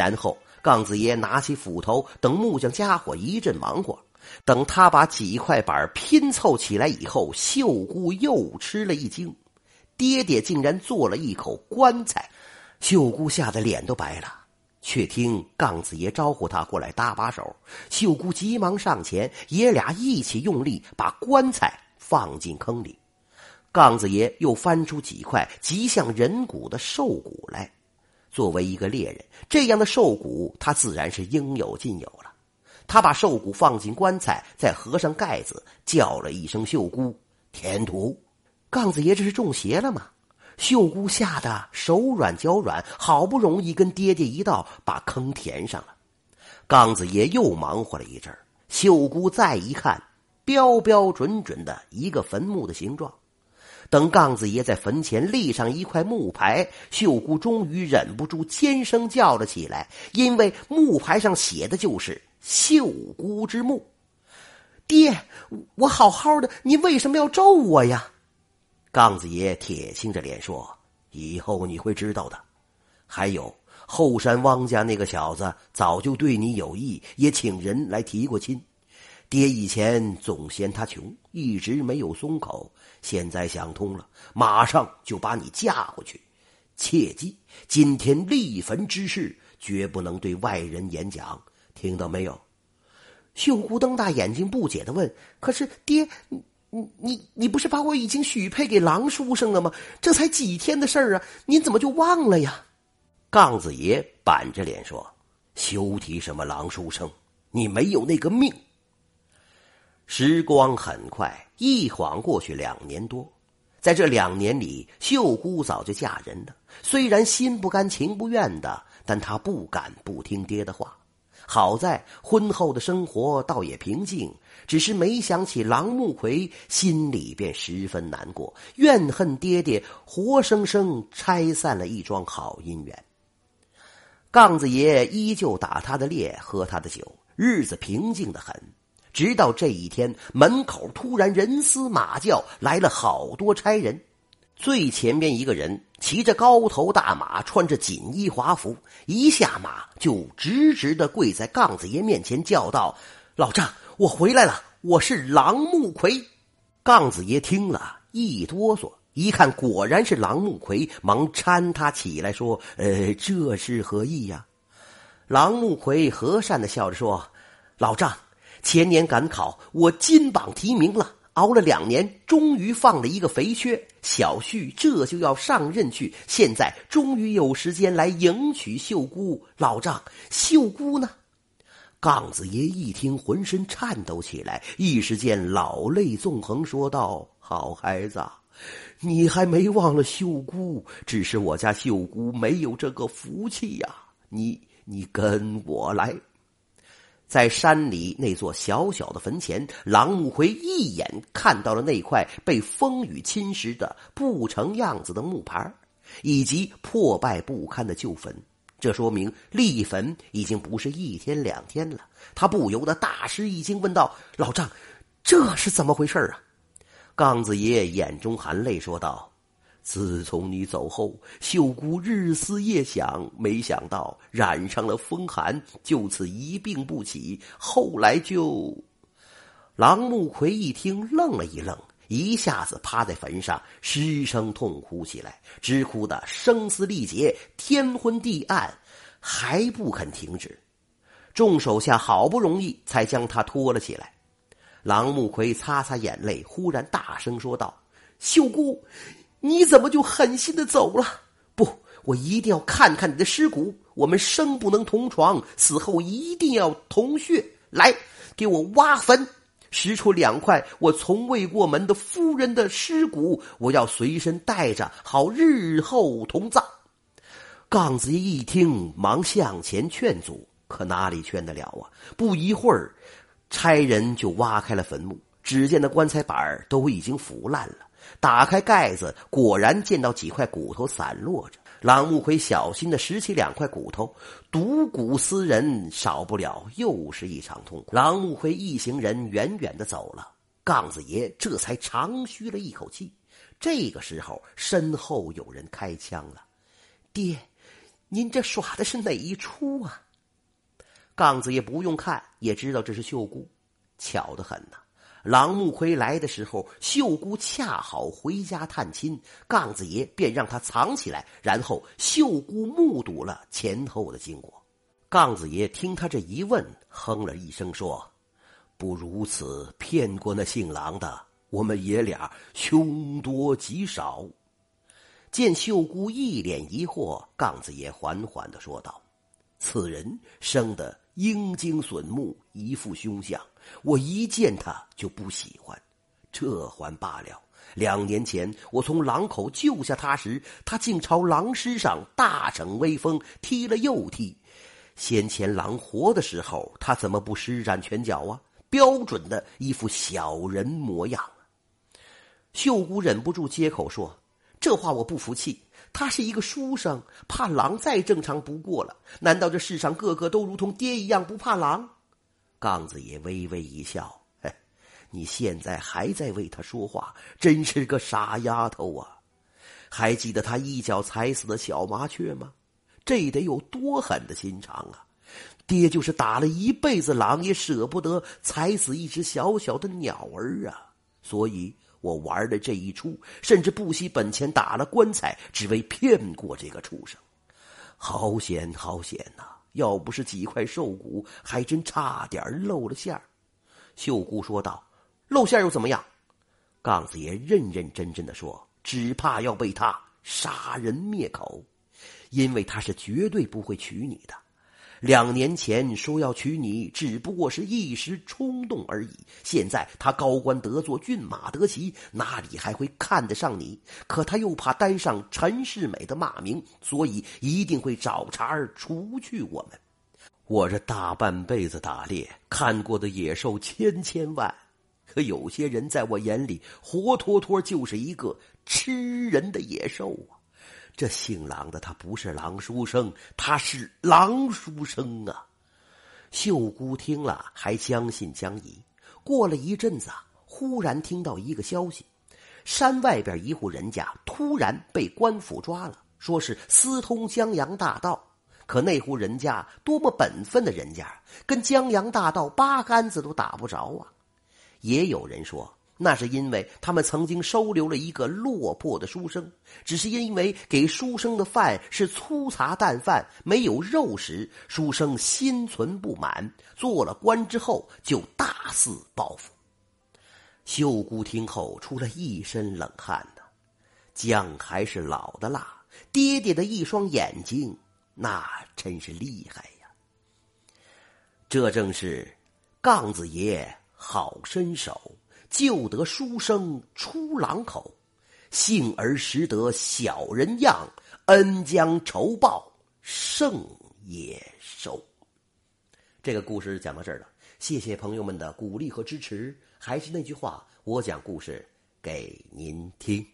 然后，杠子爷拿起斧头等木匠家伙一阵忙活。等他把几块板拼凑起来以后，秀姑又吃了一惊：爹爹竟然做了一口棺材！秀姑吓得脸都白了。却听杠子爷招呼他过来搭把手，秀姑急忙上前，爷俩一起用力把棺材放进坑里。杠子爷又翻出几块极像人骨的兽骨来。作为一个猎人，这样的兽骨他自然是应有尽有了。他把兽骨放进棺材，再合上盖子，叫了一声“秀姑”，填土。杠子爷这是中邪了吗？秀姑吓得手软脚软，好不容易跟爹爹一道把坑填上了。杠子爷又忙活了一阵秀姑再一看，标标准准的一个坟墓的形状。等杠子爷在坟前立上一块木牌，秀姑终于忍不住尖声叫了起来，因为木牌上写的就是“秀姑之墓”。爹，我好好的，你为什么要咒我呀？杠子爷铁青着脸说：“以后你会知道的。还有后山汪家那个小子，早就对你有意，也请人来提过亲。爹以前总嫌他穷，一直没有松口。现在想通了，马上就把你嫁过去。切记，今天立坟之事绝不能对外人演讲，听到没有？”秀姑瞪大眼睛，不解的问：“可是爹？”你你你不是把我已经许配给郎书生了吗？这才几天的事儿啊，您怎么就忘了呀？杠子爷板着脸说：“休提什么郎书生，你没有那个命。”时光很快，一晃过去两年多，在这两年里，秀姑早就嫁人了。虽然心不甘情不愿的，但她不敢不听爹的话。好在婚后的生活倒也平静，只是没想起郎木奎，心里便十分难过，怨恨爹爹活生生拆散了一桩好姻缘。杠子爷依旧打他的猎，喝他的酒，日子平静的很。直到这一天，门口突然人嘶马叫，来了好多差人。最前边一个人骑着高头大马，穿着锦衣华服，一下马就直直的跪在杠子爷面前，叫道：“老丈，我回来了，我是郎木奎。”杠子爷听了一哆嗦，一看果然是郎木奎，忙搀他起来说：“呃，这是何意呀？”郎木奎和善的笑着说：“老丈，前年赶考，我金榜题名了。”熬了两年，终于放了一个肥缺，小婿这就要上任去。现在终于有时间来迎娶秀姑。老丈，秀姑呢？杠子爷一听，浑身颤抖起来，一时间老泪纵横，说道：“好孩子，你还没忘了秀姑，只是我家秀姑没有这个福气呀。你，你跟我来。”在山里那座小小的坟前，郎木奎一眼看到了那块被风雨侵蚀的不成样子的木牌，以及破败不堪的旧坟。这说明立坟已经不是一天两天了。他不由得大吃一惊，问道：“老丈，这是怎么回事啊？”杠子爷眼中含泪说道。自从你走后，秀姑日思夜想，没想到染上了风寒，就此一病不起。后来就……郎木奎一听，愣了一愣，一下子趴在坟上失声痛哭起来，直哭得声嘶力竭，天昏地暗，还不肯停止。众手下好不容易才将他拖了起来。郎木奎擦擦眼泪，忽然大声说道：“秀姑。”你怎么就狠心的走了？不，我一定要看看你的尸骨。我们生不能同床，死后一定要同穴。来，给我挖坟，拾出两块我从未过门的夫人的尸骨，我要随身带着，好日后同葬。杠子爷一听，忙向前劝阻，可哪里劝得了啊？不一会儿，差人就挖开了坟墓，只见那棺材板都已经腐烂了。打开盖子，果然见到几块骨头散落着。郎木奎小心的拾起两块骨头，睹骨思人，少不了又是一场痛苦。郎木奎一行人远远的走了，杠子爷这才长吁了一口气。这个时候，身后有人开枪了：“爹，您这耍的是哪一出啊？”杠子爷不用看也知道这是秀姑，巧得很呐。郎木奎来的时候，秀姑恰好回家探亲，杠子爷便让他藏起来，然后秀姑目睹了前后的经过。杠子爷听他这一问，哼了一声说：“不如此骗过那姓郎的，我们爷俩凶多吉少。”见秀姑一脸疑惑，杠子爷缓缓的说道：“此人生得英精隼目，一副凶相。”我一见他就不喜欢，这还罢了。两年前我从狼口救下他时，他竟朝狼尸上大逞威风，踢了又踢。先前狼活的时候，他怎么不施展拳脚啊？标准的一副小人模样。秀姑忍不住接口说：“这话我不服气。他是一个书生，怕狼再正常不过了。难道这世上个个都如同爹一样不怕狼？”杠子爷微微一笑：“，你现在还在为他说话，真是个傻丫头啊！还记得他一脚踩死的小麻雀吗？这得有多狠的心肠啊！爹就是打了一辈子狼，也舍不得踩死一只小小的鸟儿啊！所以我玩的这一出，甚至不惜本钱打了棺材，只为骗过这个畜生。好险，好险呐！”要不是几块兽骨，还真差点露了馅儿。秀姑说道：“露馅又怎么样？”杠子爷认认真真的说：“只怕要被他杀人灭口，因为他是绝对不会娶你的。”两年前说要娶你，只不过是一时冲动而已。现在他高官得坐，骏马得骑，哪里还会看得上你？可他又怕担上陈世美的骂名，所以一定会找茬儿除去我们。我这大半辈子打猎，看过的野兽千千万，可有些人在我眼里，活脱脱就是一个吃人的野兽啊！这姓郎的他不是郎书生，他是郎书生啊！秀姑听了还将信将疑。过了一阵子，忽然听到一个消息：山外边一户人家突然被官府抓了，说是私通江洋大盗。可那户人家多么本分的人家，跟江洋大盗八竿子都打不着啊！也有人说。那是因为他们曾经收留了一个落魄的书生，只是因为给书生的饭是粗茶淡饭，没有肉食，书生心存不满，做了官之后就大肆报复。秀姑听后出了一身冷汗呐，姜还是老的辣，爹爹的一双眼睛那真是厉害呀。这正是杠子爷好身手。救得书生出狼口，幸而识得小人样，恩将仇报胜也收。这个故事讲到这儿了，谢谢朋友们的鼓励和支持。还是那句话，我讲故事给您听。